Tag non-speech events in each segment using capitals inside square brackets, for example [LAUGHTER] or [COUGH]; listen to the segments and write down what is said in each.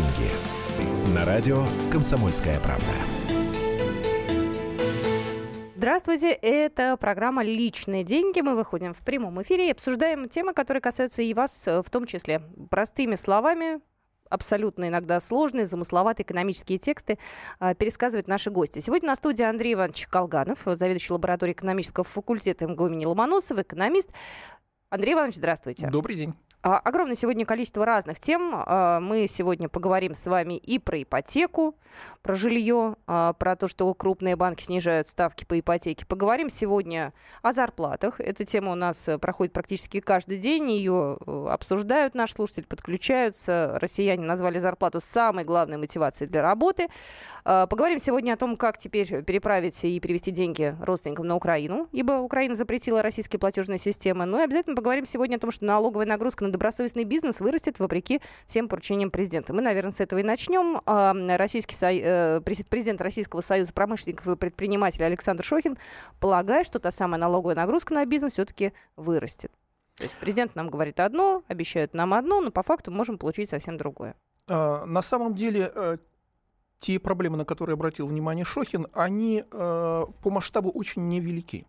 деньги». На радио «Комсомольская правда». Здравствуйте, это программа «Личные деньги». Мы выходим в прямом эфире и обсуждаем темы, которые касаются и вас в том числе. Простыми словами, абсолютно иногда сложные, замысловатые экономические тексты э, пересказывают наши гости. Сегодня на студии Андрей Иванович Колганов, заведующий лабораторией экономического факультета МГУ имени Ломоносова, экономист. Андрей Иванович, здравствуйте. Добрый день. А, огромное сегодня количество разных тем. А, мы сегодня поговорим с вами и про ипотеку, про жилье, а, про то, что крупные банки снижают ставки по ипотеке. Поговорим сегодня о зарплатах. Эта тема у нас э, проходит практически каждый день. Ее э, обсуждают наши слушатели, подключаются. Россияне назвали зарплату самой главной мотивацией для работы. Поговорим сегодня о том, как теперь переправить и перевести деньги родственникам на Украину, ибо Украина запретила российские платежные системы. Ну и обязательно поговорим сегодня о том, что налоговая нагрузка на добросовестный бизнес вырастет вопреки всем поручениям президента. Мы, наверное, с этого и начнем. А, российский со... Э, президент Российского союза промышленников и предпринимателей Александр Шохин полагает, что та самая налоговая нагрузка на бизнес все-таки вырастет. То есть президент нам говорит одно, обещают нам одно, но по факту можем получить совсем другое. А, на самом деле э, те проблемы, на которые обратил внимание Шохин, они э, по масштабу очень невелики.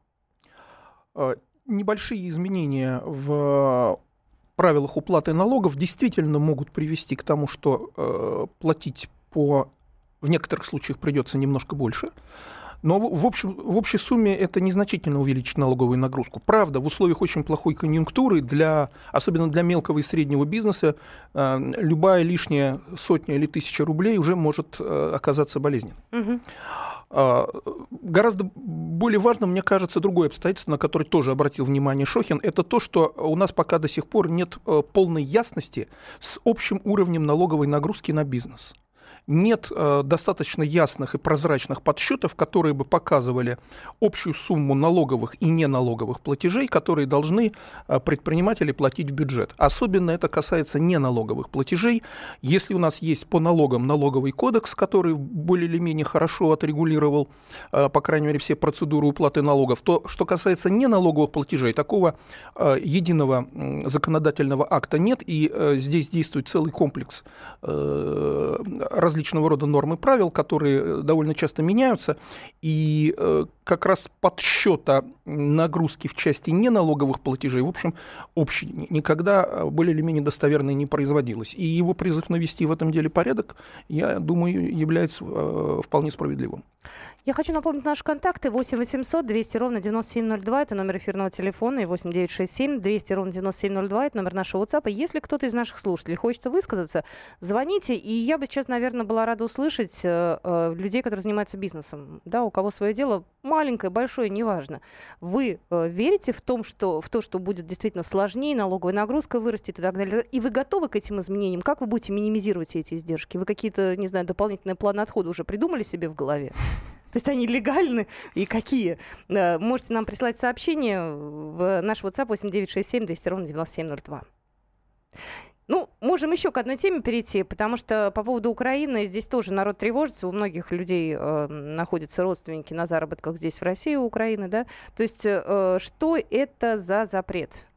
Небольшие изменения в правилах уплаты налогов действительно могут привести к тому, что э, платить по в некоторых случаях придется немножко больше. Но в, общем, в общей сумме это незначительно увеличит налоговую нагрузку. Правда, в условиях очень плохой конъюнктуры, для, особенно для мелкого и среднего бизнеса, э, любая лишняя сотня или тысяча рублей уже может э, оказаться болезненной. Угу. А, гораздо более важно, мне кажется, другое обстоятельство, на которое тоже обратил внимание Шохин, это то, что у нас пока до сих пор нет э, полной ясности с общим уровнем налоговой нагрузки на бизнес нет э, достаточно ясных и прозрачных подсчетов, которые бы показывали общую сумму налоговых и неналоговых платежей, которые должны э, предприниматели платить в бюджет. Особенно это касается неналоговых платежей. Если у нас есть по налогам налоговый кодекс, который более или менее хорошо отрегулировал, э, по крайней мере, все процедуры уплаты налогов, то что касается неналоговых платежей, такого э, единого законодательного акта нет, и э, здесь действует целый комплекс э, различного рода нормы правил, которые э, довольно часто меняются, и э, как раз подсчета нагрузки в части неналоговых платежей, в общем, общий, никогда э, более или менее достоверной не производилось. И его призыв навести в этом деле порядок, я думаю, является вполне справедливым. Я хочу напомнить наши контакты 8 800 200 ровно 9702, это номер эфирного телефона, и 8 967 200 ровно 9702, это номер нашего WhatsApp. Если кто-то из наших слушателей хочется высказаться, звоните, и я бы сейчас, наверное, была рада услышать э, э, людей, которые занимаются бизнесом, да, у кого свое дело маленькое, большое, неважно. Вы э, верите в, том, что, в то, что будет действительно сложнее, налоговая нагрузка вырастет и так далее, и вы готовы к этим изменениям? Как вы будете минимизировать эти издержки? Вы какие-то, не знаю, дополнительные планы отхода уже придумали себе в голове? То есть они легальны и какие? Можете нам прислать сообщение в наш WhatsApp 8967 200 ровно 9702. Ну, можем еще к одной теме перейти, потому что по поводу Украины здесь тоже народ тревожится, у многих людей э, находятся родственники на заработках здесь в России, у Украины, да? То есть э, что это за запрет?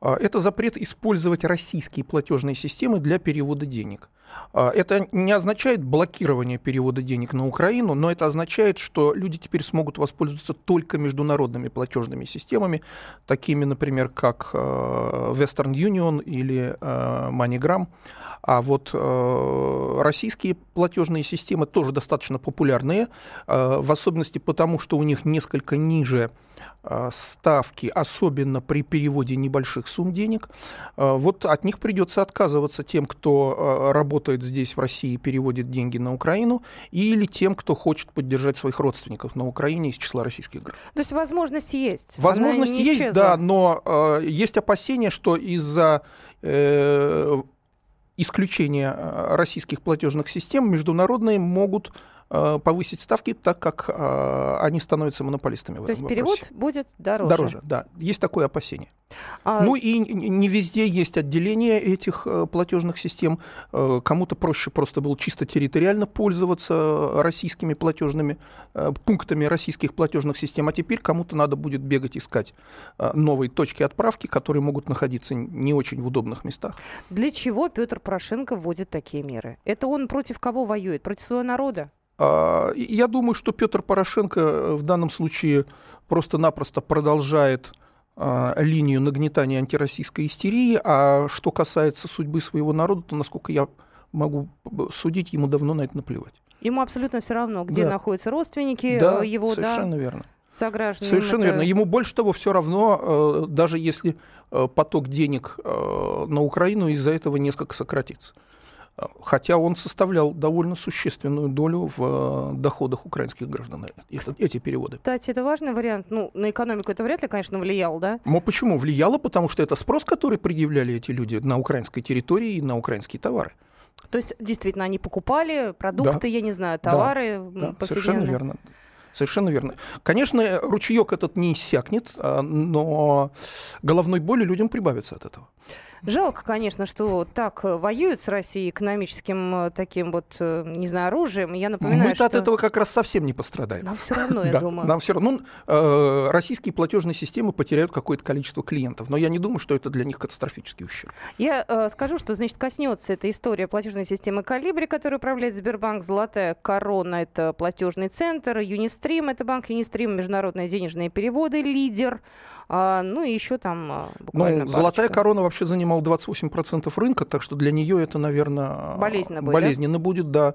А, это запрет использовать российские платежные системы для перевода денег. А, это не означает блокирование перевода денег на Украину, но это означает, что люди теперь смогут воспользоваться только международными платежными системами, такими, например, как а, Western Union или MoneyGram. А вот российские платежные системы тоже достаточно популярные, в особенности потому, что у них несколько ниже Э, ставки, особенно при переводе небольших сумм денег, э, вот от них придется отказываться тем, кто э, работает здесь, в России, переводит деньги на Украину, или тем, кто хочет поддержать своих родственников на Украине из числа российских граждан. То есть возможность есть? Возможность есть, исчезла. да, но э, есть опасения, что из-за э, исключения российских платежных систем международные могут повысить ставки, так как они становятся монополистами в То этом есть перевод вопросе. будет дороже. Дороже, да. Есть такое опасение. А, Ну и не везде есть отделение этих э, платежных систем. Э, Кому-то проще просто было чисто территориально пользоваться российскими платежными э, пунктами российских платежных систем, а теперь кому-то надо будет бегать искать э, новые точки отправки, которые могут находиться не очень в удобных местах. Для чего Петр Порошенко вводит такие меры? Это он против кого воюет? Против своего народа? А, Я думаю, что Петр Порошенко э, в данном случае просто-напросто продолжает а, линию нагнетания антироссийской истерии, а что касается судьбы своего народа, то, насколько я могу судить, ему давно на это наплевать. Ему абсолютно все равно, где Да. находятся родственники да, э, его, совершенно да, верно. сограждане. Совершенно Это- верно. Ему больше того, все равно, э, даже если поток денег на Украину из-за этого несколько сократится. Хотя он составлял довольно существенную долю в э, доходах украинских граждан, эти- переводы. Кстати, это важный вариант. Ну, на экономику это вряд ли, конечно, влияло, да? Но почему? Влияло, потому что это спрос, который предъявляли эти люди на украинской территории и на украинские товары. То есть, действительно, они покупали продукты, я не знаю, Да. товары м, Да, совершенно верно. Совершенно верно. Конечно, ручеек этот не иссякнет, а, но головной боли людям прибавится от этого. Жалко, конечно, что так э, воюют с Россией экономическим э, таким вот, э, не знаю, оружием. Я напоминаю, Мы-то что... от этого как раз совсем не пострадаем. Нам все равно, я Да, думаю. Нам все равно э, российские платежные системы потеряют какое-то количество клиентов, но я не думаю, что это для них катастрофический ущерб. Я э, скажу, что, значит, коснется эта история платежной системы «Калибри», которую управляет Сбербанк, «Золотая корона» — это платежный центр, «Юнистрим» — это банк «Юнистрим», международные денежные переводы, «Лидер», а, ну и еще там а, буквально Ну, золотая корона вообще занимала 28% рынка, так что для нее это, наверное, Болезненно будет, да? болезненно будет, да,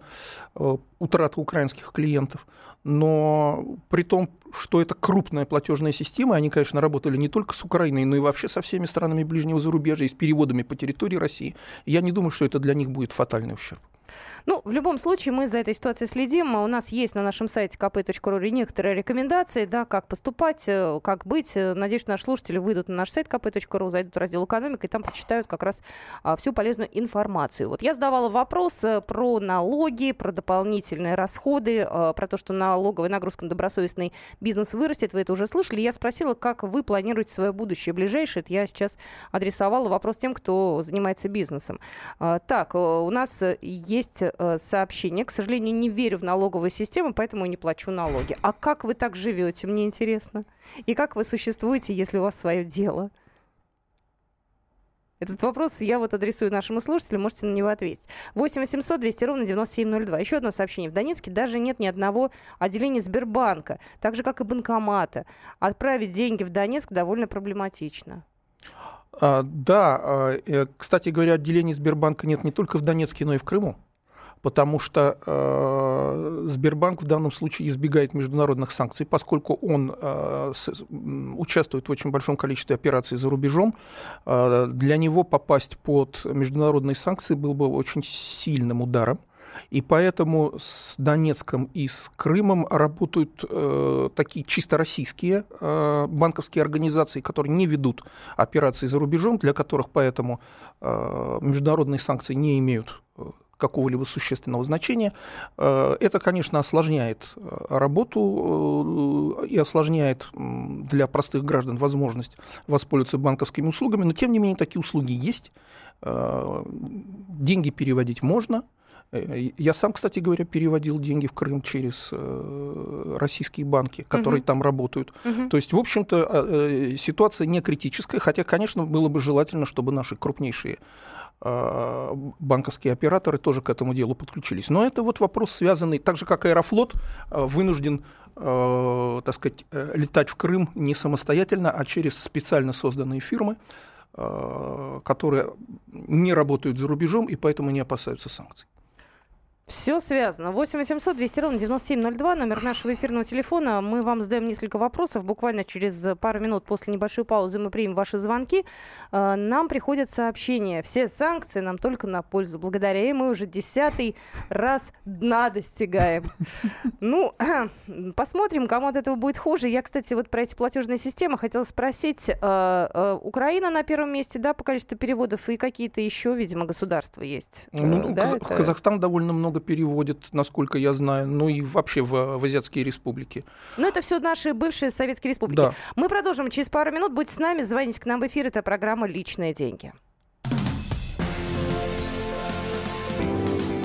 э, утрата украинских клиентов. Но при том, что это крупная платежная система, они, конечно, работали не только с Украиной, но и вообще со всеми странами ближнего зарубежья и с переводами по территории России. Я не думаю, что это для них будет фатальный ущерб. Ну, в любом случае, мы за этой ситуацией следим. У нас есть на нашем сайте kp.ru некоторые рекомендации, да, как поступать, э, как быть. Э, Надеюсь, наши слушатели выйдут на наш сайт kp.ru, зайдут в раздел «Экономика» и там прочитают как раз а, всю полезную информацию. Вот я задавала вопрос э, про налоги, про дополнительные расходы, э, про то, что налоговая нагрузка на добросовестный бизнес вырастет. Вы это уже слышали. Я спросила, как вы планируете свое будущее ближайшее. Это я сейчас адресовала вопрос тем, кто занимается бизнесом. А, Так, у нас э, есть э, сообщение. К сожалению, не верю в налоговую систему, поэтому не плачу налоги. А как вы так живете, мне интересно? И как вы существуете, если у вас свое дело? Этот вопрос я вот адресую нашему слушателю, можете на него ответить. 8 800 200 ровно 9702. Еще одно сообщение. В Донецке даже нет ни одного отделения Сбербанка, так же, как и банкомата. Отправить деньги в Донецк довольно проблематично. А, да, а, э, кстати говоря, отделений Сбербанка нет не только в Донецке, но и в Крыму. Потому что э, Сбербанк в данном случае избегает международных санкций, поскольку он э, с- участвует в очень большом количестве операций за рубежом. Э, для него попасть под международные санкции был бы очень сильным ударом. И поэтому с Донецком и с Крымом работают э, такие чисто российские э, банковские организации, которые не ведут операции за рубежом, для которых поэтому э, международные санкции не имеют э, какого-либо существенного значения. Э, Это, конечно, осложняет э, работу э, и осложняет для простых граждан возможность воспользоваться банковскими услугами, но тем не менее такие услуги есть. Деньги переводить можно. Э, Я сам, кстати говоря, переводил деньги в Крым через э, российские банки, которые Мгм. там работают. Мгм. То есть, в общем-то, э, э, ситуация не критическая, хотя, конечно, было бы желательно, чтобы наши крупнейшие э, банковские операторы тоже к этому делу подключились. Но это вот вопрос, связанный, так же как Аэрофлот э, вынужден, э, так сказать, э, летать в Крым не самостоятельно, а через специально созданные фирмы, э, которые не работают за рубежом и поэтому не опасаются санкций. Все связано. 8 800 200 ровно 9702, номер нашего эфирного телефона. Мы вам задаем несколько вопросов. Буквально через пару минут после небольшой паузы мы примем ваши звонки. Э, Нам приходят сообщения. Все санкции нам только на пользу. Благодаря им мы уже десятый раз дна достигаем. Ну, [CLEARS THROAT] посмотрим, кому от этого будет хуже. Я, кстати, вот про эти платежные системы хотела спросить. Э, э, Украина на первом месте, да, по количеству переводов, и какие-то еще, видимо, государства есть. Э, Ну, да, Казахстан довольно много много переводит, насколько я знаю, ну и вообще в, в азиатские республики. Ну, это все наши бывшие советские республики. Да. Мы продолжим через пару минут. Будьте с нами, звоните к нам в эфир. Это программа «Личные деньги».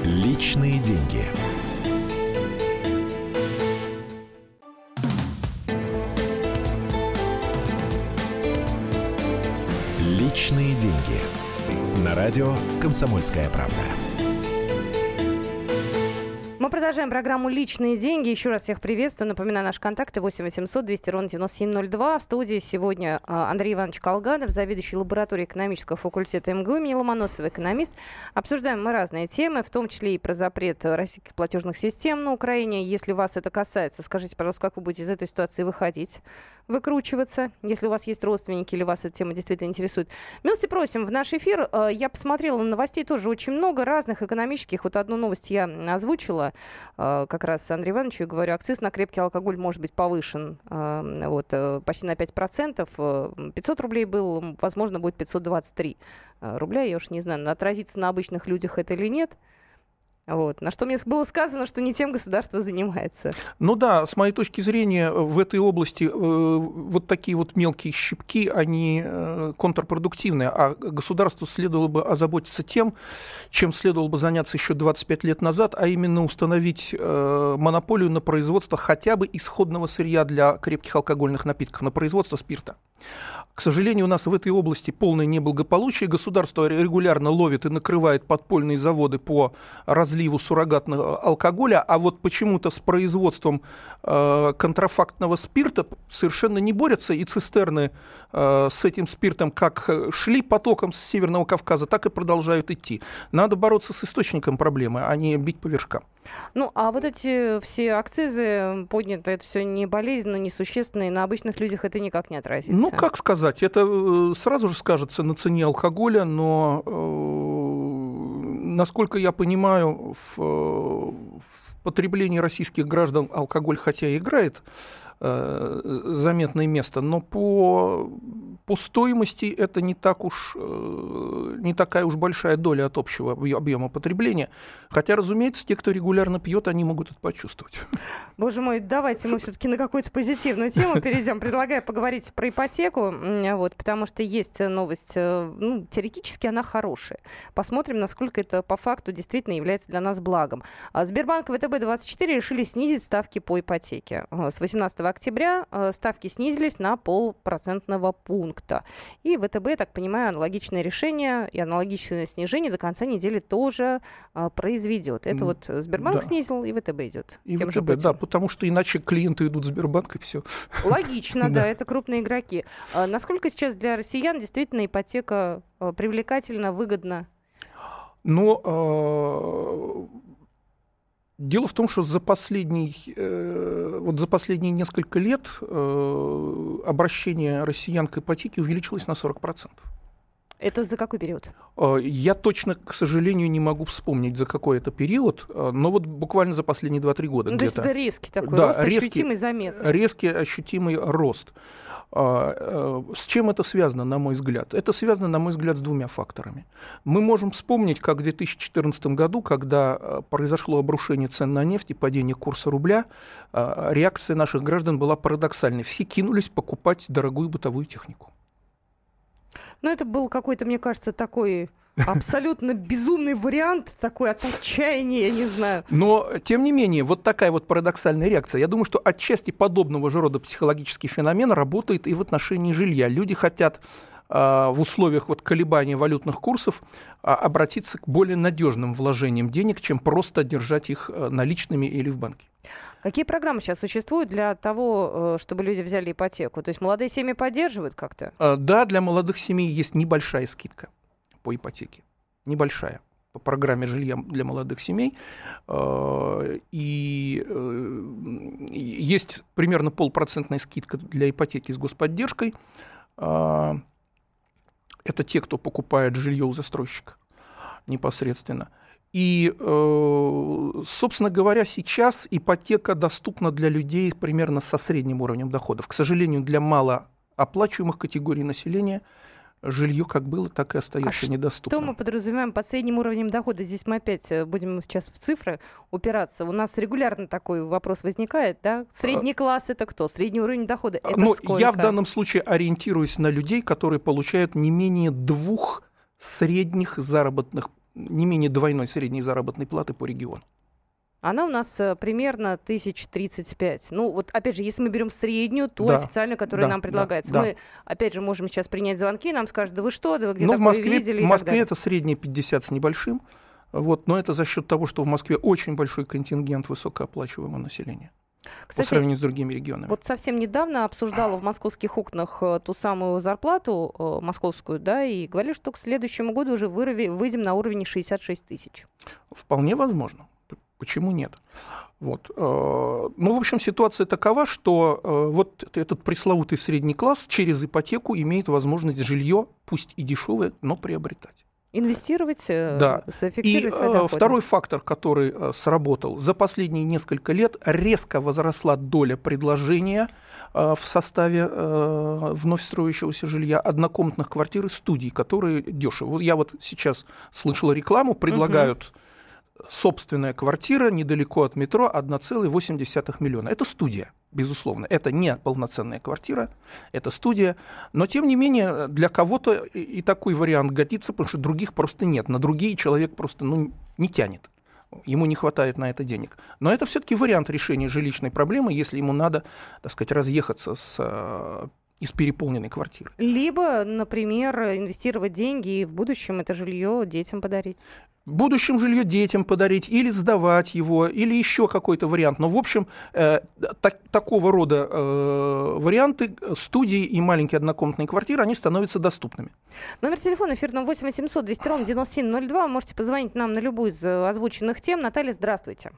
Личные деньги. Личные деньги. На радио «Комсомольская правда». Продолжаем программу «Личные деньги». Еще раз всех приветствую. Напоминаю, наши контакты 8 800 200 ровно 9702. В студии сегодня а, Андрей Иванович Колганов, заведующий лабораторией экономического факультета МГУ имени Ломоносова, экономист. Обсуждаем мы разные темы, в том числе и про запрет российских платежных систем на Украине. Если вас это касается, скажите, пожалуйста, как вы будете из этой ситуации выходить, выкручиваться, если у вас есть родственники или вас эта тема действительно интересует. Милости просим в наш эфир. А, я посмотрела новостей тоже очень много разных экономических. Вот одну новость я озвучила э, как раз Андрею Ивановичу и говорю, акциз на крепкий алкоголь может быть повышен э, вот, э, почти на 5%. 500 рублей был, возможно, будет 523 рубля. Я уж не знаю, отразится на обычных людях это или нет. Вот. На что мне было сказано, что не тем государство занимается. Ну да, с моей точки зрения, в этой области э, вот такие вот мелкие щипки, они э, контрпродуктивные, а государству следовало бы озаботиться тем, чем следовало бы заняться еще 25 лет назад, а именно установить э, монополию на производство хотя бы исходного сырья для крепких алкогольных напитков, на производство спирта. К сожалению, у нас в этой области полное неблагополучие. Государство регулярно ловит и накрывает подпольные заводы по разливу суррогатного алкоголя, а вот почему-то с производством э, контрафактного спирта совершенно не борются, и цистерны э, с этим спиртом как шли потоком с Северного Кавказа, так и продолжают идти. Надо бороться с источником проблемы, а не бить по вершкам. Ну, а вот эти все акцизы подняты, это все не болезненно, не существенно, и на обычных людях это никак не отразится. Ну, как сказать, это э, сразу же скажется на цене алкоголя, но, э, насколько я понимаю, в, э, в потреблении российских граждан алкоголь хотя и играет Э, заметное место, но по, по стоимости это не, так уж, э, не такая уж большая доля от общего объема потребления. Хотя, разумеется, те, кто регулярно пьет, они могут это почувствовать. Боже мой, давайте мы все-таки на какую-то позитивную тему перейдем. Предлагаю поговорить про ипотеку, вот, потому что есть новость, э, ну, теоретически она хорошая. Посмотрим, насколько это по факту действительно является для нас благом. А Сбербанк и ВТБ-24 решили снизить ставки по ипотеке. С 18 октября э, ставки снизились на полпроцентного пункта. И ВТБ, я так понимаю, аналогичное решение и аналогичное снижение до конца недели тоже а, произведет. Это вот Сбербанк да. снизил, и ВТБ идет. И ВТБ, же да, потому что иначе клиенты идут в Сбербанк, и все. Логично, [LAUGHS] да, это крупные игроки. А насколько сейчас для россиян действительно ипотека а, привлекательна, выгодна? Ну, Дело в том, что за, последний, э, вот за последние несколько лет э, обращение россиян к ипотеке увеличилось на 40%. Это за какой период? Э, я точно, к сожалению, не могу вспомнить, за какой это период, но вот буквально за последние 2-3 года. Ну, то есть это резкий такой да, рост, резкий, ощутимый, заметный. Резкий, ощутимый рост. А, э, с чем это связано, на мой взгляд? Это связано, на мой взгляд, с двумя факторами. Мы можем вспомнить, как в 2014 году, когда э, произошло обрушение цен на нефть и падение курса рубля, э, реакция наших граждан была парадоксальной. Все кинулись покупать дорогую бытовую технику. Ну, это был какой-то, мне кажется, такой Абсолютно [LAUGHS] безумный вариант, такой от отчаяния, я не знаю. Но, тем не менее, вот такая вот парадоксальная реакция. Я думаю, что отчасти подобного же рода психологический феномен работает и в отношении жилья. Люди хотят в условиях вот колебания валютных курсов а, обратиться к более надежным вложениям денег, чем просто держать их а, наличными или в банке. Какие программы сейчас существуют для того, э, чтобы люди взяли ипотеку? То есть молодые семьи поддерживают как-то? Да, для молодых семей есть небольшая скидка по ипотеке. Небольшая по программе жилья для молодых семей. Э, и э, есть примерно полпроцентная скидка для ипотеки с господдержкой. Э, это те, кто покупает жилье у застройщика непосредственно. И, собственно говоря, сейчас ипотека доступна для людей примерно со средним уровнем доходов. К сожалению, для малооплачиваемых категорий населения – жилье как было, так и остается а недоступным. Что мы подразумеваем под средним уровнем дохода? Здесь мы опять э, будем сейчас в цифры упираться. У нас регулярно такой вопрос возникает, да? Средний класс это кто? Средний уровень дохода это ну, сколько? Я в данном случае ориентируюсь на людей, которые получают не менее двух средних заработных, не менее двойной средней заработной платы по региону. Она у нас э, примерно 1035. Ну, вот опять же, если мы берем среднюю, ту да, официальную, которая да, нам предлагается. Да, мы, опять же, можем сейчас принять звонки, нам скажут, да вы что, да вы где-то ну, в Москве, видели? В Москве это средняя 50 с небольшим. Вот, но это за счет того, что в Москве очень большой контингент высокооплачиваемого населения. Кстати, по сравнению с другими регионами. Вот совсем недавно обсуждала в московских окнах э, ту самую зарплату э, московскую, да, и говорили, что к следующему году уже вырави, выйдем на уровень 66 тысяч. Вполне возможно. Почему нет? Вот. Э, ну, в общем, ситуация такова, что э, вот этот пресловутый средний класс через ипотеку имеет возможность жилье, пусть и дешевое, но приобретать. Инвестировать, э, да. И второй фактор, который сработал, за последние несколько лет резко возросла доля предложения в составе вновь строящегося жилья однокомнатных квартир и студий, которые дешево. Вот я вот сейчас слышал рекламу, предлагают угу собственная квартира недалеко от метро 1,8 миллиона. Это студия, безусловно. Это не полноценная квартира, это студия. Но, тем не менее, для кого-то и такой вариант годится, потому что других просто нет. На другие человек просто ну, не тянет. Ему не хватает на это денег. Но это все-таки вариант решения жилищной проблемы, если ему надо, так сказать, разъехаться с э, из переполненной квартиры. Либо, например, инвестировать деньги и в будущем это жилье детям подарить будущем жилье детям подарить или сдавать его, или еще какой-то вариант. Но, в общем, э, так, такого рода э, варианты студии и маленькие однокомнатные квартиры, они становятся доступными. Номер телефона эфирного 8 800 200 ровно 9702. Можете позвонить нам на любую из э, озвученных тем. Наталья, здравствуйте.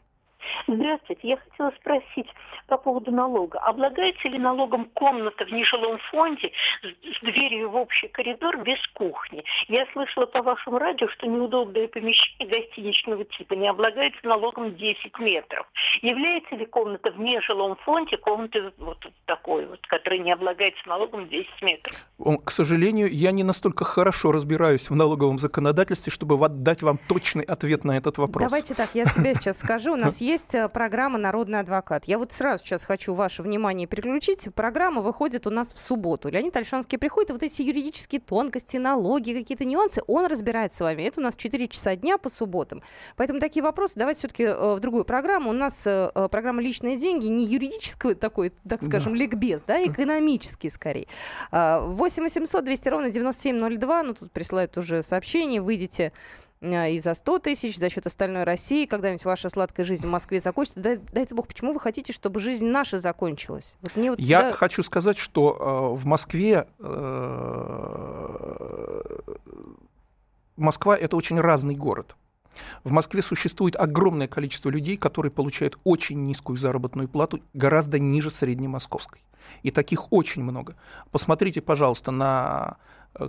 Здравствуйте. Я хотела спросить по поводу налога. Облагается ли налогом комната в нежилом фонде с дверью в общий коридор без кухни? Я слышала по вашему радио, что неудобное помещение гостиничного типа не облагается налогом 10 метров. Является ли комната в нежилом фонде комнатой вот такой вот, которая не облагается налогом 10 метров? К сожалению, я не настолько хорошо разбираюсь в налоговом законодательстве, чтобы дать вам точный ответ на этот вопрос. Давайте так, я тебе сейчас скажу. У нас есть [LAUGHS] есть э, программа «Народный адвокат». Я вот сразу сейчас хочу ваше внимание переключить. Программа выходит у нас в субботу. Леонид Альшанский приходит, и вот эти юридические тонкости, налоги, какие-то нюансы, он разбирает с вами. Это у нас в 4 часа дня по субботам. Поэтому такие вопросы давайте все-таки э, в другую программу. У нас э, программа «Личные деньги» не юридического такой, так скажем, да. ликбез, да, экономический скорее. 8 800 200 ровно 9702, ну тут присылают уже сообщение, выйдите и за 100 тысяч, за счет остальной России, когда-нибудь ваша сладкая жизнь в Москве закончится. Дай, дай бог, почему вы хотите, чтобы жизнь наша закончилась? Вот мне вот Я всегда... хочу сказать, что э, в Москве э, Москва это очень разный город. В Москве существует огромное количество людей, которые получают очень низкую заработную плату, гораздо ниже среднемосковской. И таких очень много. Посмотрите, пожалуйста, на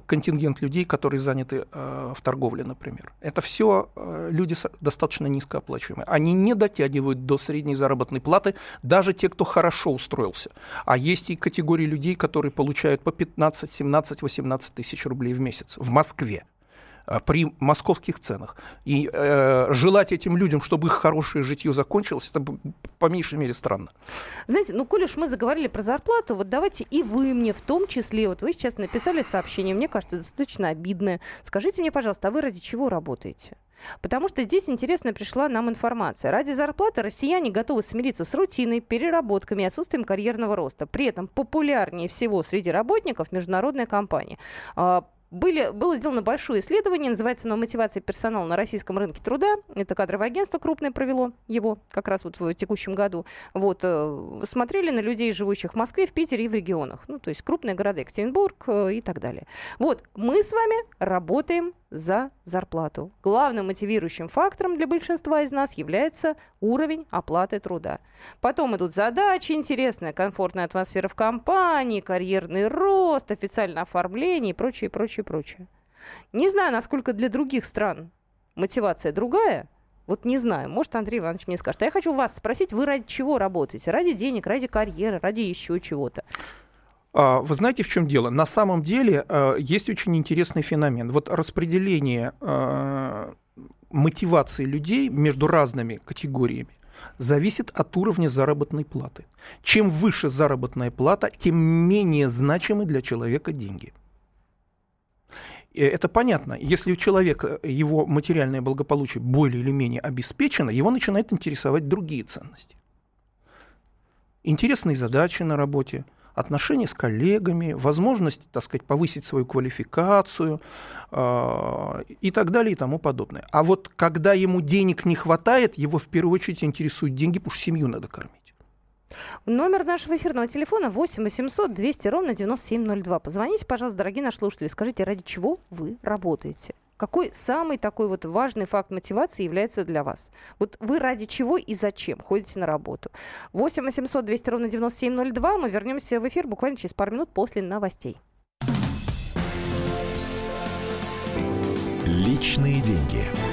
контингент людей, которые заняты э, в торговле, например. Это все э, люди достаточно низкооплачиваемые. Они не дотягивают до средней заработной платы, даже те, кто хорошо устроился. А есть и категории людей, которые получают по 15, 17, 18 тысяч рублей в месяц в Москве. Э, при московских ценах. И э, желать этим людям, чтобы их хорошее житье закончилось, это по меньшей мере странно. Знаете, ну, коль уж мы заговорили про зарплату, вот давайте и вы мне в том числе, вот вы сейчас написали сообщение, мне кажется, достаточно обидное. Скажите мне, пожалуйста, а вы ради чего работаете? Потому что здесь интересно пришла нам информация. Ради зарплаты россияне готовы смириться с рутиной, переработками и отсутствием карьерного роста. При этом популярнее всего среди работников международная компания. Были, было сделано большое исследование, называется оно «Мотивация персонала на российском рынке труда». Это кадровое агентство крупное провело его как раз вот в текущем году. Вот, э, смотрели на людей, живущих в Москве, в Питере и в регионах. Ну, то есть крупные города, Екатеринбург э, и так далее. Вот, мы с вами работаем за зарплату. Главным мотивирующим фактором для большинства из нас является уровень оплаты труда. Потом идут задачи, интересная, комфортная атмосфера в компании, карьерный рост, официальное оформление и прочее, прочее, прочее. Не знаю, насколько для других стран мотивация другая, вот не знаю, может, Андрей Иванович мне скажет. А я хочу вас спросить, вы ради чего работаете? Ради денег, ради карьеры, ради еще чего-то? А, вы знаете, в чем дело? На самом деле э, есть очень интересный феномен. Вот распределение э, мотивации людей между разными категориями зависит от уровня заработной платы. Чем выше заработная плата, тем менее значимы для человека деньги. Это понятно. Если у человека его материальное благополучие более или менее обеспечено, его начинают интересовать другие ценности. Интересные задачи на работе – отношения с коллегами, возможность, так сказать, повысить свою квалификацию э, и так далее и тому подобное. А вот когда ему денег не хватает, его в первую очередь интересуют деньги, потому что семью надо кормить. Номер нашего эфирного телефона 8 800 200 ровно 9702. Позвоните, пожалуйста, дорогие наши слушатели, скажите, ради чего вы работаете? Какой самый такой вот важный факт мотивации является для вас? Вот вы ради чего и зачем ходите на работу? 8 800 200 ровно 9702. Мы вернемся в эфир буквально через пару минут после новостей. Личные деньги.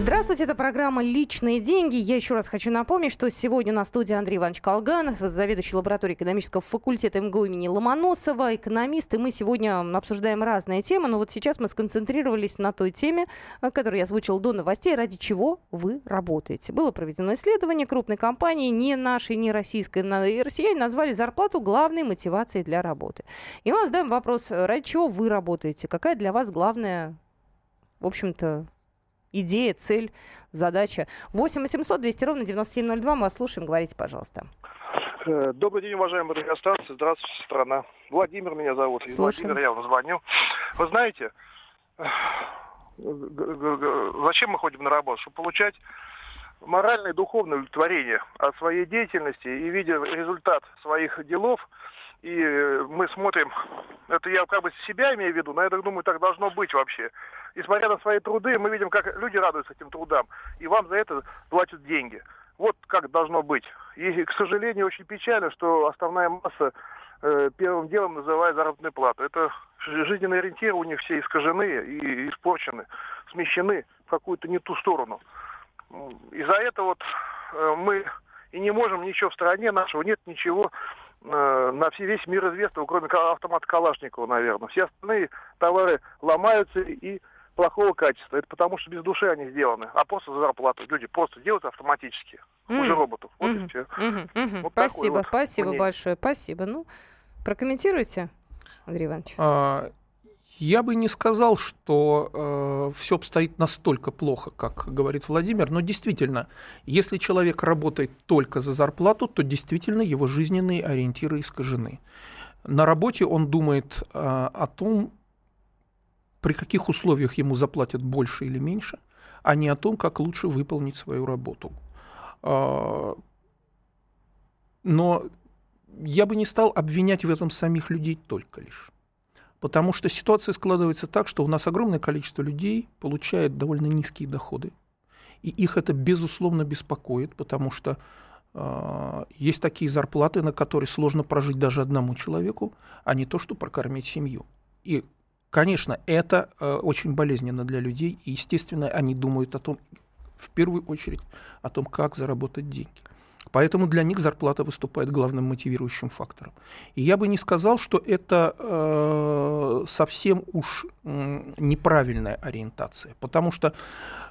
Здравствуйте, это программа «Личные деньги». Я еще раз хочу напомнить, что сегодня на студии Андрей Иванович Колганов, заведующий лабораторией экономического факультета МГУ имени Ломоносова, экономист. И мы сегодня обсуждаем разные темы, но вот сейчас мы сконцентрировались на той теме, которую я озвучил до новостей, ради чего вы работаете. Было проведено исследование крупной компании, не нашей, не российской, и россияне назвали зарплату главной мотивацией для работы. И мы задаем вопрос, ради чего вы работаете, какая для вас главная, в общем-то, идея, цель, задача. 8 800 200 ровно 9702. Мы вас слушаем. Говорите, пожалуйста. Э, добрый день, уважаемые радиостанции. Здравствуйте, страна. Владимир меня зовут. Из Владимира я вам звоню. Вы знаете, э, зачем мы ходим на работу? Чтобы получать моральное и духовное удовлетворение от своей деятельности и видя результат своих делов – и э, мы смотрим, это я как бы себя имею в виду, но я так думаю, так должно быть вообще. Несмотря на свои труды, мы видим, как люди радуются этим трудам, и вам за это платят деньги. Вот как должно быть. И, к сожалению, очень печально, что основная масса э, первым делом называет заработную плату. Это жизненные ориентиры у них все искажены и испорчены, смещены в какую-то не ту сторону. И за это вот э, мы и не можем ничего в стране нашего, нет ничего Э, на все весь мир известного, кроме автомата Калашникова, наверное. Все остальные товары ломаются и плохого качества. Это потому, что без души они сделаны, а просто за зарплату. Люди просто делают автоматически, mm-hmm. хуже роботов. Вот mm-hmm. и все. Mm-hmm. Mm-hmm. Вот спасибо, вот спасибо мнение. большое, спасибо. Ну, прокомментируйте, Андрей Иванович. А, я бы не сказал, что э, все обстоит настолько плохо, как говорит Владимир, но действительно, если человек работает только за зарплату, то действительно его жизненные ориентиры искажены. На работе он думает э, о том, при каких условиях ему заплатят больше или меньше, а не о том, как лучше выполнить свою работу. Э, но я бы не стал обвинять в этом самих людей только лишь. Потому что ситуация складывается так, что у нас огромное количество людей получает довольно низкие доходы. И их это, безусловно, беспокоит, потому что э, есть такие зарплаты, на которые сложно прожить даже одному человеку, а не то, что прокормить семью. И, конечно, это э, очень болезненно для людей, и, естественно, они думают о том, в первую очередь, о том, как заработать деньги. Поэтому для них зарплата выступает главным мотивирующим фактором. И я бы не сказал, что это э, совсем уж э, неправильная ориентация, потому что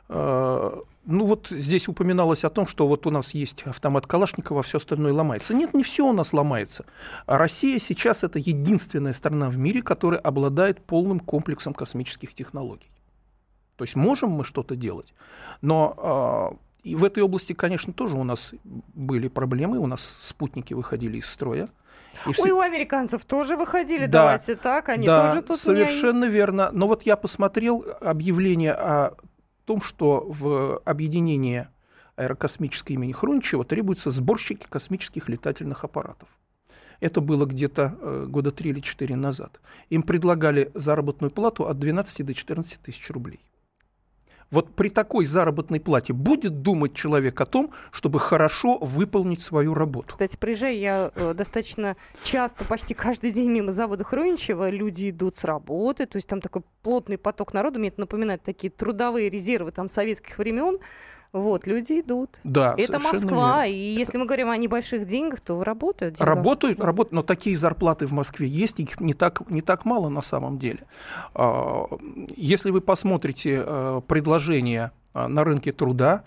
ну вот здесь упоминалось о том, что вот у нас есть автомат Калашникова, а все остальное ломается. Нет, не все у нас ломается. Россия сейчас это единственная страна в мире, которая обладает полным комплексом космических технологий. То есть можем мы что-то делать, но э, и в этой области, конечно, тоже у нас были проблемы. У нас спутники выходили из строя. И все... Ой, у американцев тоже выходили, да, давайте так, они да, тоже тут совершенно меня... верно. Но вот я посмотрел объявление о том, что в объединении аэрокосмической имени Хрунчева требуются сборщики космических летательных аппаратов. Это было где-то э, года три или четыре назад. Им предлагали заработную плату от 12 до 14 тысяч рублей. Вот при такой заработной плате будет думать человек о том, чтобы хорошо выполнить свою работу? Кстати, приезжаю я э, достаточно часто, почти каждый день мимо завода Хруничева. Люди идут с работы, то есть там такой плотный поток народу. Мне это напоминает такие трудовые резервы там советских времен. Вот, люди идут. Да, Это Москва, верно. и если мы говорим о небольших деньгах, то работают. Деньгах. Работают, работают, но такие зарплаты в Москве есть, их не так, не так мало на самом деле. А, если вы посмотрите э, предложения э, на рынке труда,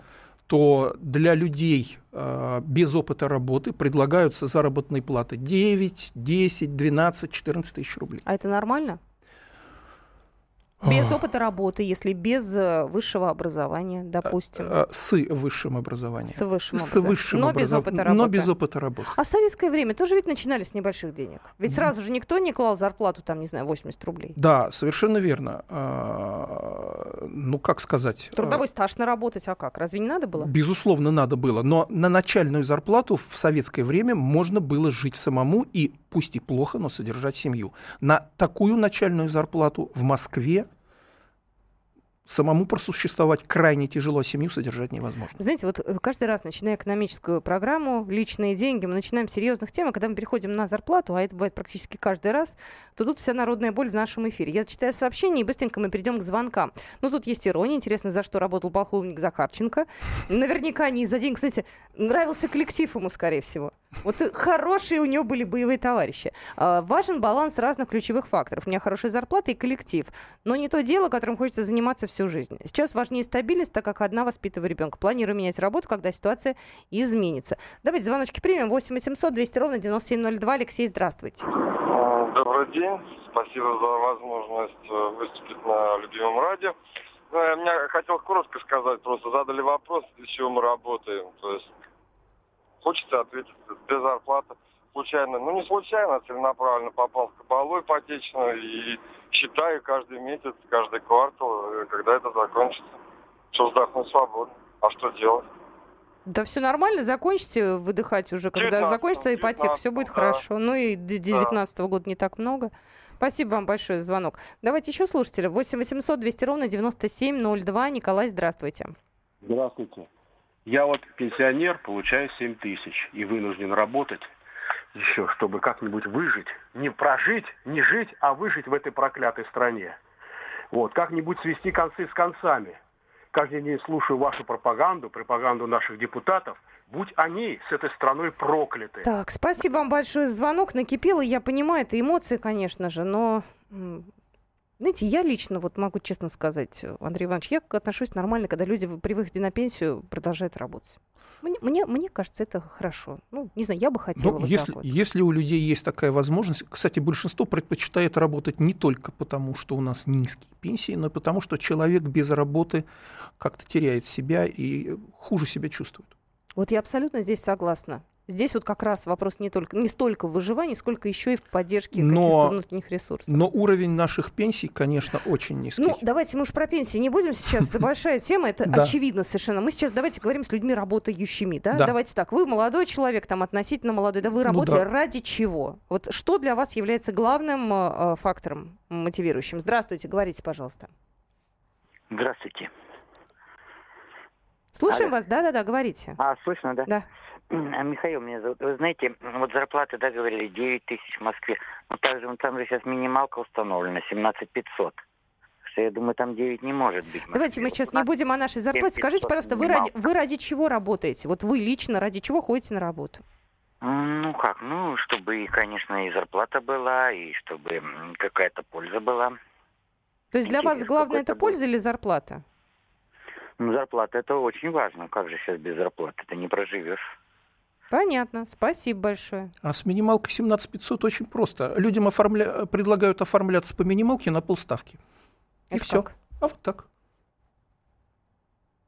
то для людей э, без опыта работы предлагаются заработные платы 9, 10, 12, 14 тысяч рублей. А это нормально? Без опыта работы, если без э, высшего образования, допустим. Э, э, с высшим образованием. С высшим С высшим Но образов... без опыта работы. Но без опыта работы. А в советское время тоже ведь начинали с небольших денег. Ведь сразу же никто не клал зарплату, там, не знаю, 80 рублей. Да, совершенно верно. А, ну, как сказать... Трудовой стаж наработать, а как? Разве не надо было? Безусловно, надо было. Но на начальную зарплату в советское время можно было жить самому и, пусть и плохо, но содержать семью. На такую начальную зарплату в Москве самому просуществовать крайне тяжело, семью содержать невозможно. Знаете, вот э, каждый раз, начиная экономическую программу, личные деньги, мы начинаем с серьезных тем, а когда мы переходим на зарплату, а это бывает практически каждый раз, то тут вся народная боль в нашем эфире. Я читаю сообщение, и быстренько мы перейдем к звонкам. Ну, тут есть ирония, интересно, за что работал полковник Захарченко. Наверняка не из-за денег. Кстати, нравился коллектив ему, скорее всего. Вот хорошие у него были боевые товарищи. А, важен баланс разных ключевых факторов. У меня хорошая зарплата и коллектив. Но не то дело, которым хочется заниматься всю жизнь. Сейчас важнее стабильность, так как одна воспитываю ребенка. Планирую менять работу, когда ситуация изменится. Давайте звоночки примем. 8 800 200 ровно 9702. Алексей, здравствуйте. Добрый день. Спасибо за возможность э, выступить на любимом радио. Ну, я хотел коротко сказать, просто задали вопрос, для чего мы работаем. То есть хочется ответить без зарплаты. Случайно, ну не случайно, а целенаправленно попал в кабалу ипотечную и считаю каждый месяц, каждый квартал, э, когда это закончится. Что вздохнуть свободно. А что делать? Да все нормально, закончите выдыхать уже, когда закончится ипотека, все будет да. хорошо. Ну и до 2019 да. года не так много. Спасибо вам большое за звонок. Давайте еще слушателя. 8 800 200 ровно 9702. Николай, здравствуйте. Здравствуйте. Я вот пенсионер, получаю 7 тысяч и вынужден работать еще, чтобы как-нибудь выжить. Не прожить, не жить, а выжить в этой проклятой стране. Вот, как-нибудь свести концы с концами. Каждый день слушаю вашу пропаганду, пропаганду наших депутатов. Будь они с этой страной прокляты. Так, спасибо вам большое звонок. Накипело, я понимаю, это эмоции, конечно же, но знаете, я лично, вот могу честно сказать, Андрей Иванович, я отношусь нормально, когда люди при выходе на пенсию продолжают работать. Мне, мне, мне кажется, это хорошо. Ну, не знаю, я бы хотела. Ну, вот если, вот. если у людей есть такая возможность, кстати, большинство предпочитает работать не только потому, что у нас низкие пенсии, но и потому, что человек без работы как-то теряет себя и хуже себя чувствует. Вот я абсолютно здесь согласна. Здесь вот как раз вопрос не, только, не столько в выживании, сколько еще и в поддержке но, каких-то внутренних ресурсов. Но уровень наших пенсий, конечно, очень низкий. Ну, давайте мы уж про пенсии не будем сейчас. Это [LAUGHS] большая тема, это очевидно совершенно. Мы сейчас давайте говорим с людьми работающими. Да? Давайте так, вы молодой человек, там относительно молодой, да вы ну работаете ради чего? Вот что для вас является главным э, фактором мотивирующим? Здравствуйте, говорите, пожалуйста. Здравствуйте. Слушаем Алло. вас, да-да-да, говорите. А, слышно, да? Да. Михаил меня зовут. Вы знаете, вот зарплаты, да, говорили, 9 тысяч в Москве. Но также ну, там же сейчас минималка установлена, 17 500 что я думаю, там 9 не может быть. Давайте мы сейчас не будем о нашей зарплате. Скажите, пожалуйста, вы ради, вы ради чего работаете? Вот вы лично ради чего ходите на работу? Ну как, ну, чтобы, конечно, и зарплата была, и чтобы какая-то польза была. То есть для вас главное это польза или зарплата? Ну, зарплата это очень важно. Как же сейчас без зарплаты? Ты не проживешь. Понятно. Спасибо большое. А с минималкой 17 500 очень просто. Людям оформля... предлагают оформляться по минималке на полставки. И Это все. Как? А вот так.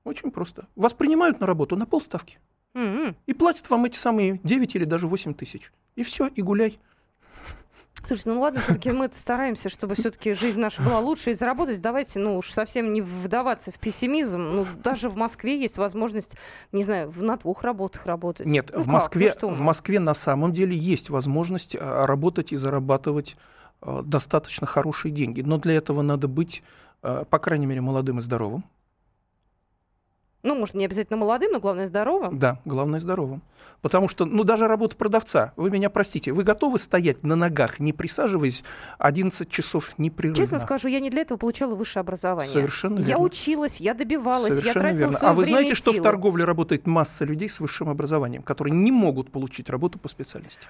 Очень просто. Вас принимают на работу на полставки. Mm-hmm. И платят вам эти самые 9 или даже 8 тысяч. И все, и гуляй. Слушайте, ну ладно, все-таки мы стараемся, чтобы все-таки жизнь наша была лучше и заработать. Давайте, ну уж совсем не вдаваться в пессимизм. Ну, даже в Москве есть возможность, не знаю, на двух работах работать. Нет, ну, в, Москве, ну, в Москве на самом деле есть возможность а, работать и зарабатывать а, достаточно хорошие деньги. Но для этого надо быть, а, по крайней мере, молодым и здоровым. Ну, может, не обязательно молодым, но главное здоровым. Да, главное здоровым. Потому что, ну, даже работа продавца, вы меня простите, вы готовы стоять на ногах, не присаживаясь 11 часов непрерывно? Честно скажу, я не для этого получала высшее образование. Совершенно верно. Я училась, я добивалась, Совершенно я тратила верно. А вы знаете, что в торговле работает масса людей с высшим образованием, которые не могут получить работу по специальности?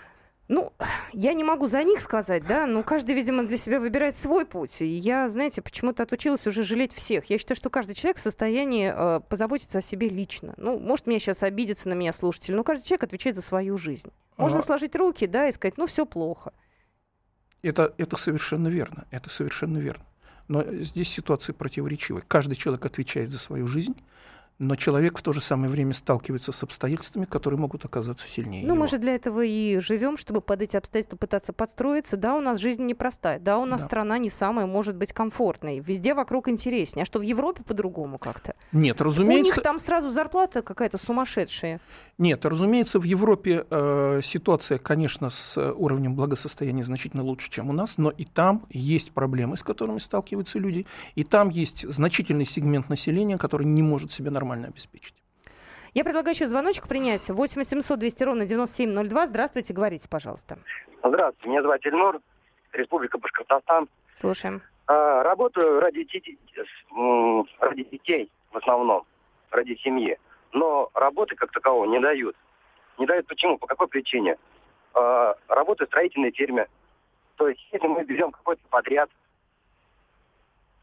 Ну, [SIGHS] я не могу за них сказать, да, но каждый, видимо, для себя выбирает свой путь. И я, знаете, почему-то отучилась уже жалеть всех. Я считаю, что каждый человек в состоянии э, позаботиться о себе лично. Ну, может, мне сейчас обидеться на меня слушатель, но каждый человек отвечает за свою жизнь. Можно А. сложить руки, да, и сказать, ну, все плохо. Это, это совершенно верно. Это совершенно верно. Но здесь ситуация противоречивая. Каждый человек отвечает за свою жизнь, но человек в то же самое время сталкивается с обстоятельствами, которые могут оказаться сильнее Ну, его. мы же для этого и живем, чтобы под эти обстоятельства пытаться подстроиться. Да, у нас жизнь непростая. Да, у нас Да. страна не самая, может быть, комфортной. Везде вокруг интереснее. А что в Европе по-другому как-то? Нет, У разумеется, них там сразу зарплата какая-то сумасшедшая. нет, разумеется, в Европе э, ситуация, конечно, с э, уровнем благосостояния значительно лучше, чем у нас, но и там есть проблемы, с которыми сталкиваются люди, и там есть значительный сегмент населения, который не может себя нормально обеспечить. Я предлагаю еще звоночек принять. 8 800 200 ровно 9702. Здравствуйте, говорите, пожалуйста. Здравствуйте, меня зовут Эльнур, Республика Башкортостан. Слушаем. А, работаю ради, детей- ради детей в основном, ради семьи. Но работы как такового не дают. Не дают почему? По какой причине? А, работаю в строительной фирме. То есть, если мы берем какой-то подряд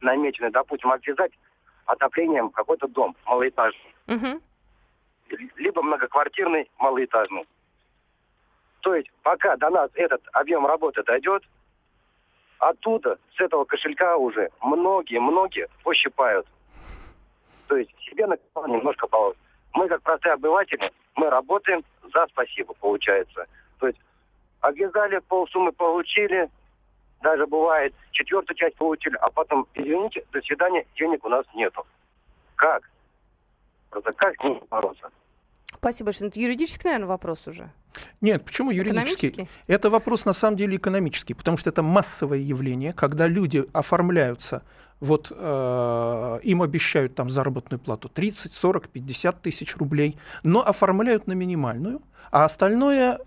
намеченный, допустим, обвязать отоплением какой-то дом малоэтажный, Мгм. либо многоквартирный малоэтажный. То есть пока до нас этот объем работы дойдет, оттуда, с этого кошелька уже многие-многие пощипают. То есть себе накопал немножко положить. Мы, как простые обыватели, мы работаем за спасибо, получается. То есть обвязали, полсуммы получили, даже бывает четвертую часть получили, а потом, извините, до свидания, денег у нас нету. Как? Просто как с ним бороться? Спасибо большое. Ну, Это юридический, наверное, вопрос уже. Нет, почему юридический? Это вопрос на самом деле экономический, потому что это массовое явление, когда люди оформляются, вот э, им обещают там заработную плату 30, 40, 50 тысяч рублей, но оформляют на минимальную, а остальное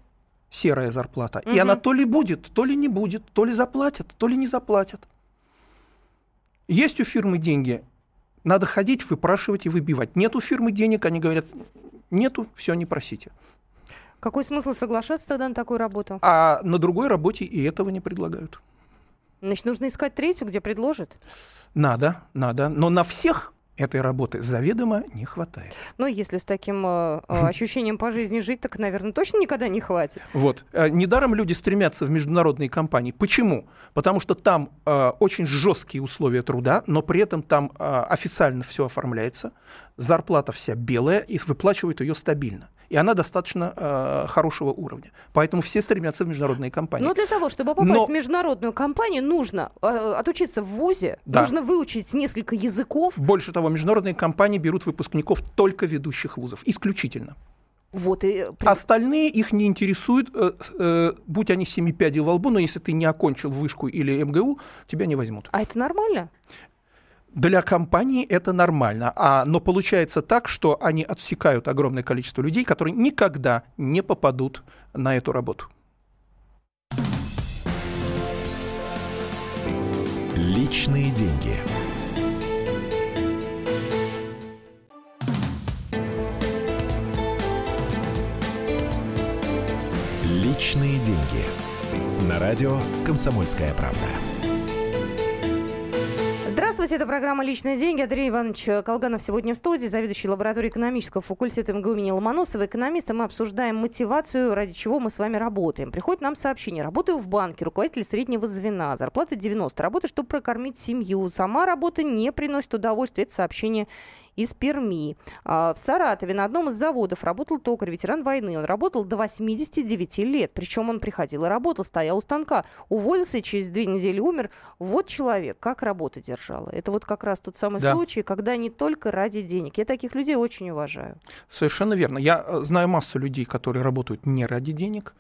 серая зарплата. И Мгм. она то ли будет, то ли не будет, то ли заплатят, то ли не заплатят. Есть у фирмы деньги, надо ходить, выпрашивать и выбивать. Нет у фирмы денег, они говорят, нету, все, не просите. Какой смысл соглашаться тогда на такую работу? А на другой работе и этого не предлагают. Значит, нужно искать третью, где предложат. Надо, надо. Но на всех этой работы заведомо не хватает. Ну, если с таким э, э, [LAUGHS] ощущением по жизни жить, так, наверное, точно никогда не хватит. Вот. Э, Недаром люди стремятся в международные компании. Почему? Потому что там э, очень жесткие условия труда, но при этом там э, официально все оформляется, зарплата вся белая и выплачивают ее стабильно. И она достаточно э, хорошего уровня. Поэтому все стремятся в международные компании. Но для того, чтобы попасть Но- в международную компанию, нужно э, отучиться в ВУЗе, Да. нужно выучить несколько языков. Больше того, международные компании берут выпускников только ведущих вузов, исключительно. Вот, и при- Остальные их не интересуют, э, э, будь они семи пядей во лбу, но если ты не окончил вышку или МГУ, тебя не возьмут. А это нормально? Для компании это нормально, а, но получается так, что они отсекают огромное количество людей, которые никогда не попадут на эту работу. Личные деньги. Личные деньги. На радио «Комсомольская правда». Здравствуйте, это программа «Личные деньги». Андрей Иванович Колганов сегодня в студии, заведующий лабораторией экономического факультета МГУ имени Ломоносова. Экономиста мы обсуждаем мотивацию, ради чего мы с вами работаем. Приходит нам сообщение. Работаю в банке, руководитель среднего звена, зарплата 90. Работаю, чтобы прокормить семью. Сама работа не приносит удовольствия. Это сообщение из Перми. А, В Саратове на одном из заводов работал токарь, ветеран войны. Он работал до 89 лет. Причем он приходил и работал, стоял у станка. Уволился и через две недели умер. Вот человек, как работа держала. Это вот как раз тот самый Да. случай, когда не только ради денег. Я таких людей очень уважаю. Совершенно верно. Я э, знаю массу людей, которые работают не ради денег,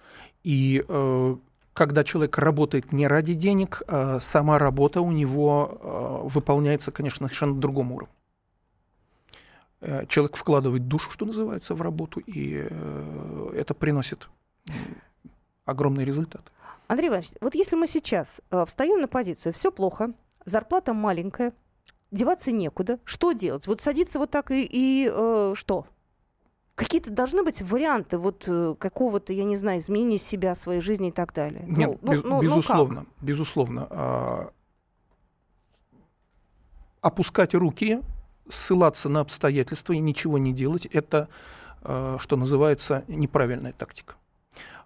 и э, когда человек работает не ради денег, э, сама работа у него э, выполняется, конечно, на совершенно другом уровне. Э, человек вкладывает душу, что называется, в работу, и э, это приносит огромные результаты. Андрей Иванович, вот если мы сейчас э, встаем на позицию, все плохо, зарплата маленькая, деваться некуда, что делать? Вот садиться вот так и, и э, что? Какие-то должны быть варианты вот какого-то, я не знаю, изменения себя, своей жизни и так далее. Нет, ну, без, ну, безусловно, ну безусловно. А, опускать руки, ссылаться на обстоятельства и ничего не делать, это, а, что называется, неправильная тактика.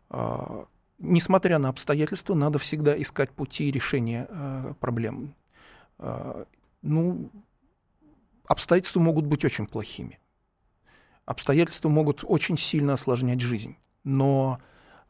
А, несмотря на обстоятельства, надо всегда искать пути решения а, проблем. Ну, обстоятельства могут быть очень плохими. Обстоятельства могут очень сильно осложнять жизнь. Но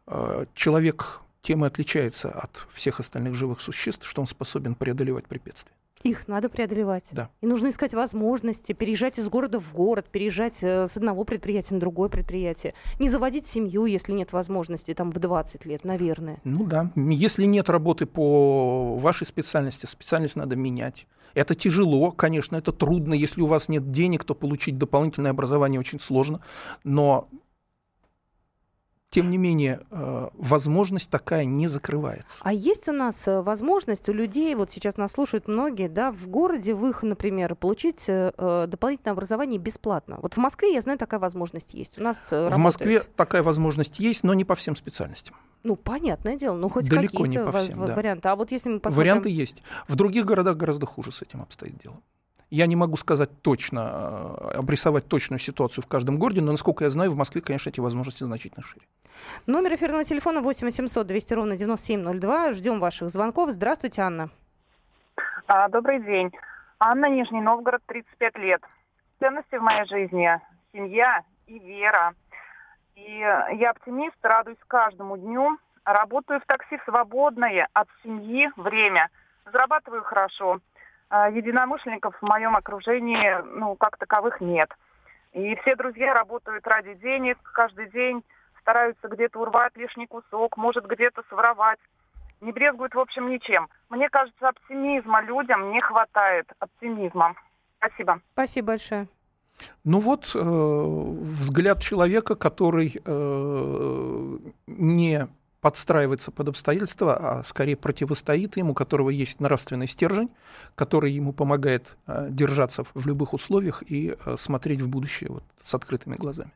э, человек тем и отличается от всех остальных живых существ, что он способен преодолевать препятствия. Их надо преодолевать. Да. И нужно искать возможности, переезжать из города в город, переезжать э, с одного предприятия на другое предприятие. Не заводить семью, если нет возможности, там, в 20 лет, наверное. Ну да. Если нет работы по вашей специальности, специальность надо менять. Это тяжело, конечно, это трудно. Если у вас нет денег, то получить дополнительное образование очень сложно. Но тем не менее, э, возможность такая не закрывается. А есть у нас э, возможность у людей, вот сейчас нас слушают многие, да, в городе, в их, например, получить э, дополнительное образование бесплатно? Вот в Москве, я знаю, такая возможность есть. У нас в работает. Москве такая возможность есть, но не по всем специальностям. Ну, понятное дело, ну хоть Далеко не по всем, да. варианты. А вот если мы посмотрим... Варианты есть. В других городах гораздо хуже с этим обстоит дело. Я не могу сказать точно, э, обрисовать точную ситуацию в каждом городе, но, насколько я знаю, в Москве, конечно, эти возможности значительно шире. Номер эфирного телефона 8 800 200 ровно 9702. Ждем ваших звонков. Здравствуйте, Анна. А, добрый день. Анна, Нижний Новгород, 35 лет. Ценности в моей жизни – семья и вера. И я оптимист, радуюсь каждому дню. Работаю в такси в свободное от семьи время. Зарабатываю хорошо. А, единомышленников в моем окружении, ну, как таковых нет. И все друзья работают ради денег, каждый день стараются где-то урвать лишний кусок, может где-то своровать. Не брезгуют, в общем, ничем. Мне кажется, оптимизма людям не хватает. Оптимизма. Спасибо. Спасибо большое. Ну вот э, взгляд человека, который э, не подстраивается под обстоятельства, а скорее противостоит ему, у которого есть нравственный стержень, который ему помогает э, держаться в любых условиях и э, смотреть в будущее вот, с открытыми глазами.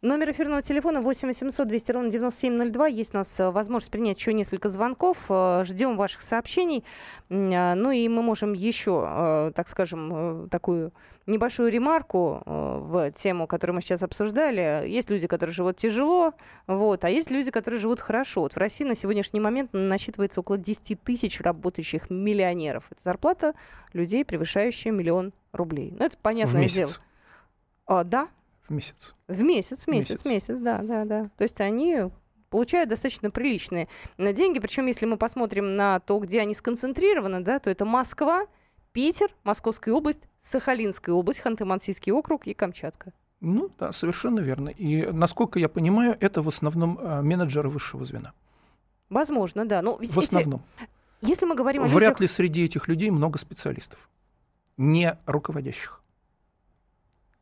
Номер эфирного телефона 8 800 200 ровно 9702. Есть у нас э, возможность принять еще несколько звонков. Э, ждем ваших сообщений. Э, ну и мы можем еще, так скажем, такую небольшую ремарку в тему, которую мы сейчас обсуждали. Есть люди, которые живут тяжело, вот, а есть люди, которые живут хорошо. Вот в России на сегодняшний момент насчитывается около 10 тысяч работающих миллионеров. Это зарплата людей, превышающая миллион рублей. Ну, это понятное дело. А, да, в месяц. В месяц, в месяц, в месяц, да, да, да. То есть они получают достаточно приличные деньги. Причем, если мы посмотрим на то, где они сконцентрированы, да, то это Москва, Питер, Московская область, Сахалинская область, Ханты-Мансийский округ и Камчатка. Ну да, совершенно верно. И насколько я понимаю, это в основном а, менеджеры высшего звена. Возможно, да. Но ведь в основном. Эти... Если мы говорим о Вряд людях... ли среди этих людей много специалистов, не руководящих.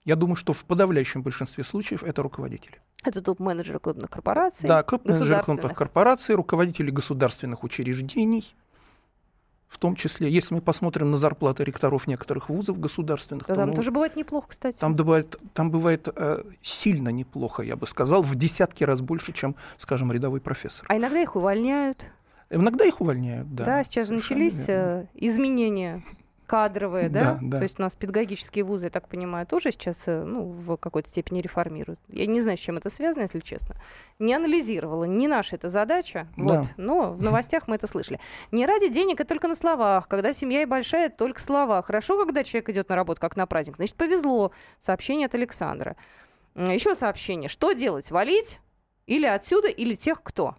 Я думаю, что в подавляющем большинстве случаев это руководители. Это топ-менеджеры крупных корпораций. Да, топ-менеджеры крупных корпораций, руководители государственных учреждений. В том числе, если мы посмотрим на зарплаты ректоров некоторых вузов государственных, да, то там ну, тоже бывает неплохо, кстати. Там бывает, там бывает э, сильно неплохо, я бы сказал, в десятки раз больше, чем, скажем, рядовой профессор. А иногда их увольняют. Иногда их увольняют, да. Да, сейчас начались верно. Э, изменения кадровые, да? Да, да? То есть у нас педагогические вузы, я так понимаю, тоже сейчас э, ну, в какой-то степени реформируют. Я не знаю, с чем это связано, если честно. Не анализировала, не наша эта задача, да. вот, но в новостях мы это слышали. Не ради денег, а только на словах. Когда семья и большая, только слова. Хорошо, когда человек идет на работу, как на праздник. Значит, повезло. Сообщение от Александра. Еще сообщение. Что делать? Валить? Или отсюда, или тех, кто?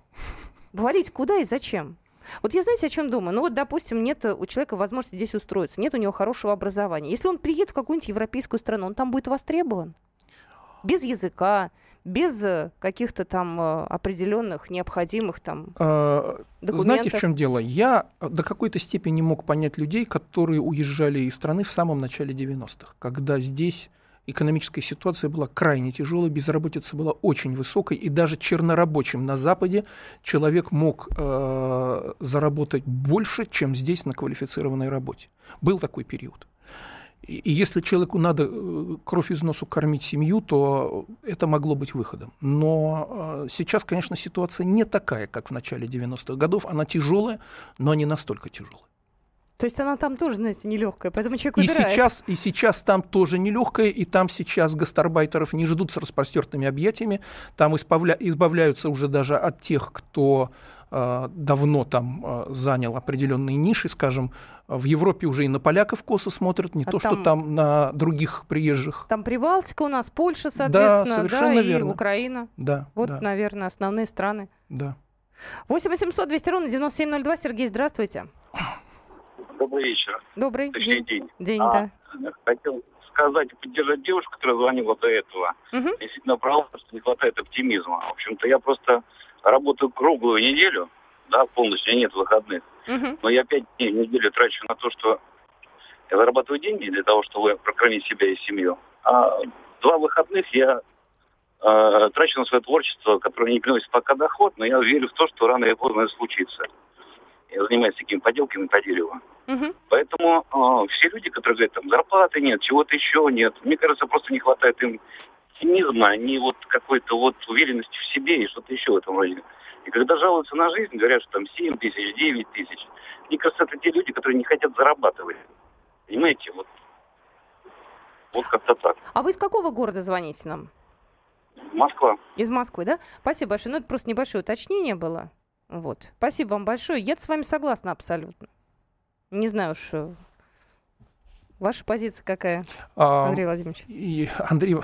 Валить куда и зачем? Вот я, знаете, о чем думаю? Ну вот, допустим, нет у человека возможности здесь устроиться, нет у него хорошего образования. Если он приедет в какую-нибудь европейскую страну, он там будет востребован. Без языка, без э, каких-то там э, определенных необходимых там а, документов. Знаете, в чем дело? Я до какой-то степени мог понять людей, которые уезжали из страны в самом начале 90-х, когда здесь экономическая ситуация была крайне тяжелой, безработица была очень высокой, и даже чернорабочим на Западе человек мог э, заработать больше, чем здесь на квалифицированной работе. Был такой период. И если человеку надо э, кровь из носу кормить семью, то это могло быть выходом. Но э, сейчас, конечно, ситуация не такая, как в начале 90-х годов. Она тяжелая, но не настолько тяжелая. То есть она там тоже, знаете, нелегкая, поэтому человек выбирает. И сейчас, и сейчас там тоже нелегкая, и там сейчас гастарбайтеров не ждут с распростертыми объятиями, там избавля, избавляются уже даже от тех, кто э, давно там э, занял определенные ниши, скажем, в Европе уже и на поляков косо смотрят, не а то, там, что там на других приезжих. Там Прибалтика у нас, Польша, соответственно, да, совершенно да, верно. и Украина. Да, вот, да. наверное, основные страны. Да. 8 800 200 ровно 9702. Сергей, здравствуйте. Добрый вечер. Добрый Точнее, день. День, день а, да. Хотел сказать, поддержать девушку, которая звонила до этого. Угу. Действительно, права, что не хватает оптимизма. В общем-то, я просто работаю круглую неделю, да, полностью, нет выходных. Угу. Но я пять дней в неделю трачу на то, что я зарабатываю деньги для того, чтобы прокормить себя и семью. А два выходных я э, трачу на свое творчество, которое не приносит пока доход, но я верю в то, что рано или поздно это случится. Я занимаюсь такими поделками по дереву. Угу. Поэтому э, все люди, которые говорят, там, зарплаты нет, чего-то еще нет, мне кажется, просто не хватает им оптимизма, не вот какой-то вот уверенности в себе и что-то еще в этом роде. И когда жалуются на жизнь, говорят, что там 7 тысяч, 9 тысяч. Мне кажется, это те люди, которые не хотят зарабатывать. Понимаете, вот, вот как-то так. А вы из какого города звоните нам? Москва. Из Москвы, да? Спасибо большое. Ну, это просто небольшое уточнение было. Вот. Спасибо вам большое. Я с вами согласна абсолютно. Не знаю уж, э, ваша позиция какая, а, Андрей Владимирович? И Андрей,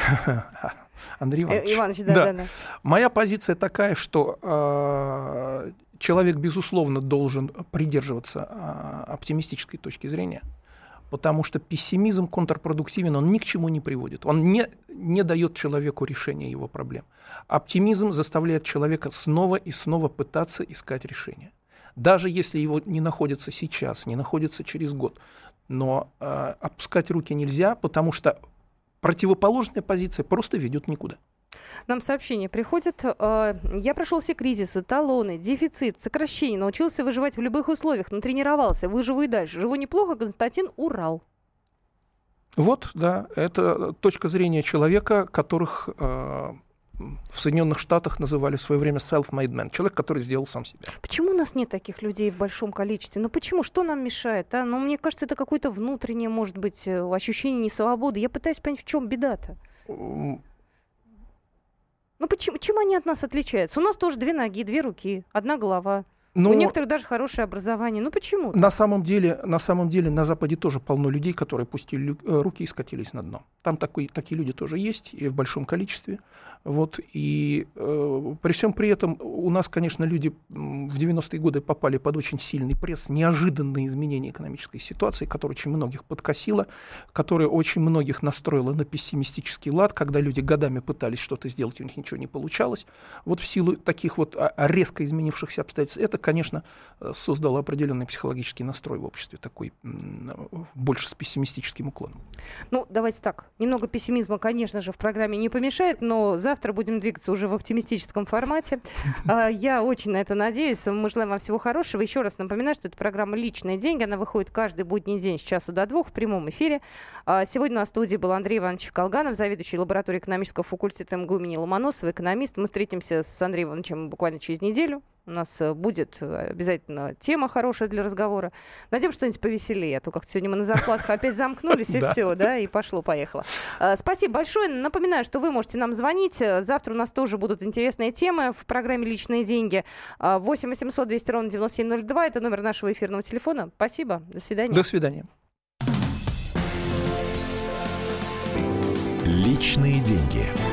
[LAUGHS] Андрей Иванович. Э, Иванович, да, да. да, да. Моя позиция такая, что э, человек, безусловно, должен придерживаться э, оптимистической точки зрения, потому что пессимизм контрпродуктивен, он ни к чему не приводит. Он не, не дает человеку решения его проблем. Оптимизм заставляет человека снова и снова пытаться искать решение. Даже если его не находится сейчас, не находится через год. Но э, опускать руки нельзя, потому что противоположная позиция просто ведет никуда. Нам сообщение приходит. Э, я прошел все кризисы, талоны, дефицит, сокращение, научился выживать в любых условиях, натренировался, выживу и дальше. Живу неплохо, Константин Урал. Вот, да, это точка зрения человека, которых э, в Соединенных Штатах называли в свое время self-made man, человек, который сделал сам себя. Почему у нас нет таких людей в большом количестве? Ну почему? Что нам мешает? А? Ну, мне кажется, это какое-то внутреннее, может быть, э, ощущение несвободы. Я пытаюсь понять, в чем беда-то. Ну почему, чем они от нас отличаются? У нас тоже две ноги, две руки, одна голова. Но У некоторых даже хорошее образование. Ну почему? На самом деле, на самом деле на Западе тоже полно людей, которые пустили э, руки и скатились на дно. Там такой, такие люди тоже есть и в большом количестве. Вот, и э, при всем при этом у нас, конечно, люди в 90-е годы попали под очень сильный пресс, неожиданные изменения экономической ситуации, которая очень многих подкосила, которая очень многих настроила на пессимистический лад, когда люди годами пытались что-то сделать, у них ничего не получалось. Вот в силу таких вот а, резко изменившихся обстоятельств, это, конечно, э, создало определенный психологический настрой в обществе, такой больше с пессимистическим уклоном. Ну, давайте так, немного пессимизма, конечно же, в программе не помешает, но за завтра будем двигаться уже в оптимистическом формате. [LAUGHS] А, я очень на это надеюсь. Мы желаем вам всего хорошего. Еще раз напоминаю, что это программа «Личные деньги». Она выходит каждый будний день с часу до двух в прямом эфире. А, сегодня на студии был Андрей Иванович Колганов, заведующий лабораторией экономического факультета МГУ имени Ломоносова, экономист. Мы встретимся с Андреем Ивановичем буквально через неделю. У нас э, будет э, обязательно тема хорошая для разговора. Найдем что-нибудь повеселее, а то как сегодня мы на зарплатах опять замкнулись, и все, да, и пошло-поехало. Э, спасибо большое. Напоминаю, что вы можете нам звонить. Завтра у нас тоже будут интересные темы в программе «Личные деньги». 8 800 200 ровно 9702. Это номер нашего эфирного телефона. Спасибо. До свидания. До свидания. Личные деньги.